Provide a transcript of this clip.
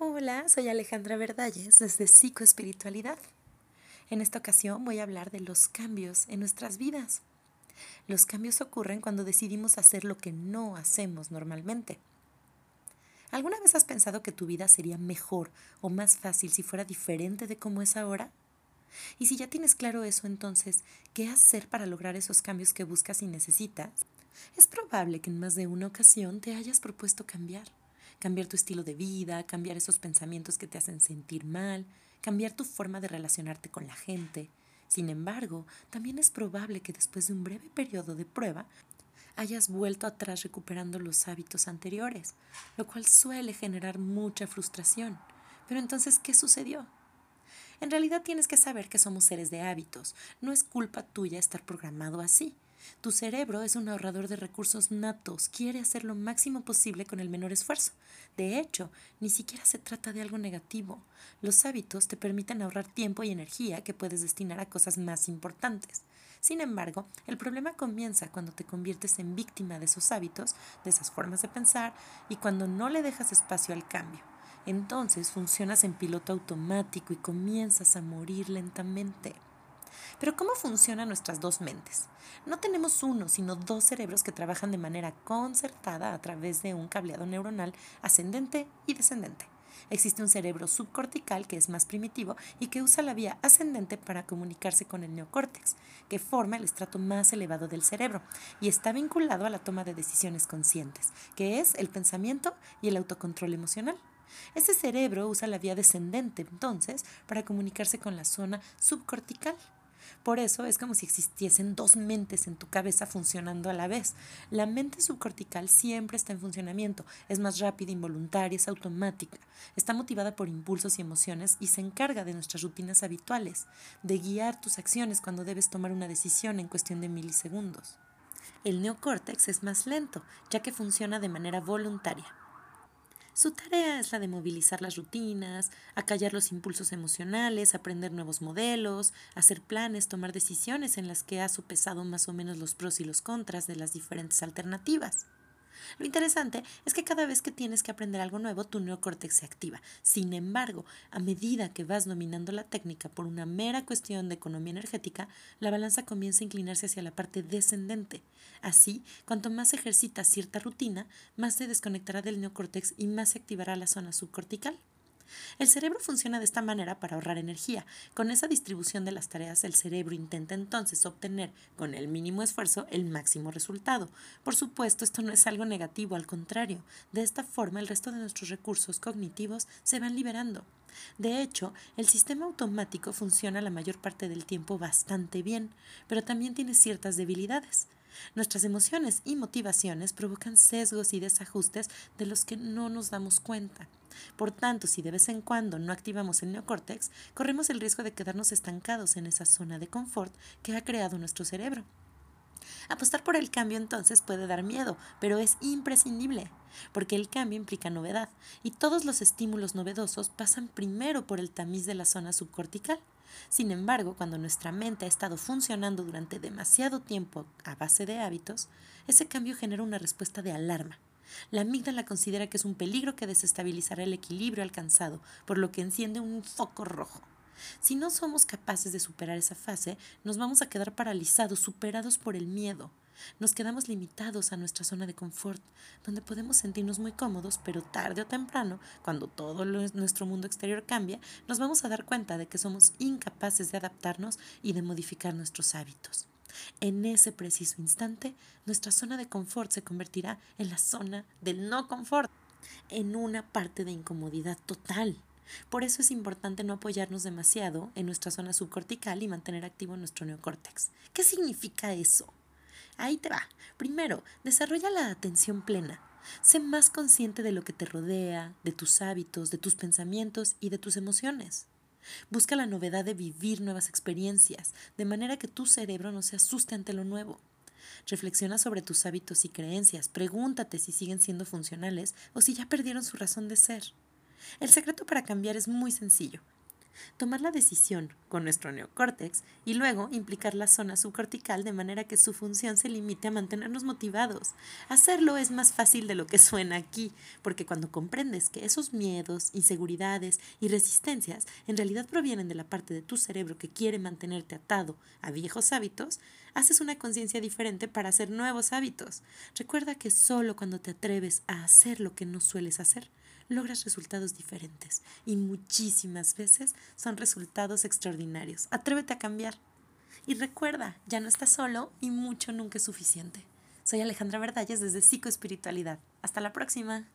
Hola, soy Alejandra Verdalles desde Psicoespiritualidad. En esta ocasión voy a hablar de los cambios en nuestras vidas. Los cambios ocurren cuando decidimos hacer lo que no hacemos normalmente. ¿Alguna vez has pensado que tu vida sería mejor o más fácil si fuera diferente de cómo es ahora? Y si ya tienes claro eso, entonces, ¿qué hacer para lograr esos cambios que buscas y necesitas? Es probable que en más de una ocasión te hayas propuesto cambiar cambiar tu estilo de vida, cambiar esos pensamientos que te hacen sentir mal, cambiar tu forma de relacionarte con la gente. Sin embargo, también es probable que después de un breve periodo de prueba hayas vuelto atrás recuperando los hábitos anteriores, lo cual suele generar mucha frustración. Pero entonces, ¿qué sucedió? En realidad tienes que saber que somos seres de hábitos. No es culpa tuya estar programado así. Tu cerebro es un ahorrador de recursos natos, quiere hacer lo máximo posible con el menor esfuerzo. De hecho, ni siquiera se trata de algo negativo. Los hábitos te permiten ahorrar tiempo y energía que puedes destinar a cosas más importantes. Sin embargo, el problema comienza cuando te conviertes en víctima de esos hábitos, de esas formas de pensar, y cuando no le dejas espacio al cambio. Entonces funcionas en piloto automático y comienzas a morir lentamente. Pero ¿cómo funcionan nuestras dos mentes? No tenemos uno, sino dos cerebros que trabajan de manera concertada a través de un cableado neuronal ascendente y descendente. Existe un cerebro subcortical que es más primitivo y que usa la vía ascendente para comunicarse con el neocórtex, que forma el estrato más elevado del cerebro y está vinculado a la toma de decisiones conscientes, que es el pensamiento y el autocontrol emocional. Ese cerebro usa la vía descendente entonces para comunicarse con la zona subcortical por eso es como si existiesen dos mentes en tu cabeza funcionando a la vez. La mente subcortical siempre está en funcionamiento, es más rápida, involuntaria, es automática, está motivada por impulsos y emociones y se encarga de nuestras rutinas habituales, de guiar tus acciones cuando debes tomar una decisión en cuestión de milisegundos. El neocórtex es más lento, ya que funciona de manera voluntaria. Su tarea es la de movilizar las rutinas, acallar los impulsos emocionales, aprender nuevos modelos, hacer planes, tomar decisiones en las que ha sopesado más o menos los pros y los contras de las diferentes alternativas. Lo interesante es que cada vez que tienes que aprender algo nuevo, tu neocórtex se activa. Sin embargo, a medida que vas dominando la técnica por una mera cuestión de economía energética, la balanza comienza a inclinarse hacia la parte descendente. Así, cuanto más ejercitas cierta rutina, más se desconectará del neocórtex y más se activará la zona subcortical. El cerebro funciona de esta manera para ahorrar energía. Con esa distribución de las tareas, el cerebro intenta entonces obtener, con el mínimo esfuerzo, el máximo resultado. Por supuesto, esto no es algo negativo, al contrario. De esta forma, el resto de nuestros recursos cognitivos se van liberando. De hecho, el sistema automático funciona la mayor parte del tiempo bastante bien, pero también tiene ciertas debilidades. Nuestras emociones y motivaciones provocan sesgos y desajustes de los que no nos damos cuenta. Por tanto, si de vez en cuando no activamos el neocórtex, corremos el riesgo de quedarnos estancados en esa zona de confort que ha creado nuestro cerebro. Apostar por el cambio entonces puede dar miedo, pero es imprescindible, porque el cambio implica novedad, y todos los estímulos novedosos pasan primero por el tamiz de la zona subcortical. Sin embargo, cuando nuestra mente ha estado funcionando durante demasiado tiempo a base de hábitos, ese cambio genera una respuesta de alarma. La amígdala considera que es un peligro que desestabilizará el equilibrio alcanzado, por lo que enciende un foco rojo. Si no somos capaces de superar esa fase, nos vamos a quedar paralizados, superados por el miedo. Nos quedamos limitados a nuestra zona de confort, donde podemos sentirnos muy cómodos, pero tarde o temprano, cuando todo nuestro mundo exterior cambia, nos vamos a dar cuenta de que somos incapaces de adaptarnos y de modificar nuestros hábitos. En ese preciso instante, nuestra zona de confort se convertirá en la zona del no confort, en una parte de incomodidad total. Por eso es importante no apoyarnos demasiado en nuestra zona subcortical y mantener activo nuestro neocórtex. ¿Qué significa eso? Ahí te va. Primero, desarrolla la atención plena. Sé más consciente de lo que te rodea, de tus hábitos, de tus pensamientos y de tus emociones. Busca la novedad de vivir nuevas experiencias, de manera que tu cerebro no se asuste ante lo nuevo. Reflexiona sobre tus hábitos y creencias, pregúntate si siguen siendo funcionales o si ya perdieron su razón de ser. El secreto para cambiar es muy sencillo. Tomar la decisión con nuestro neocórtex y luego implicar la zona subcortical de manera que su función se limite a mantenernos motivados. Hacerlo es más fácil de lo que suena aquí, porque cuando comprendes que esos miedos, inseguridades y resistencias en realidad provienen de la parte de tu cerebro que quiere mantenerte atado a viejos hábitos, haces una conciencia diferente para hacer nuevos hábitos. Recuerda que solo cuando te atreves a hacer lo que no sueles hacer, logras resultados diferentes y muchísimas veces son resultados extraordinarios. Atrévete a cambiar. Y recuerda, ya no estás solo y mucho nunca es suficiente. Soy Alejandra Verdalles desde Psicoespiritualidad. Hasta la próxima.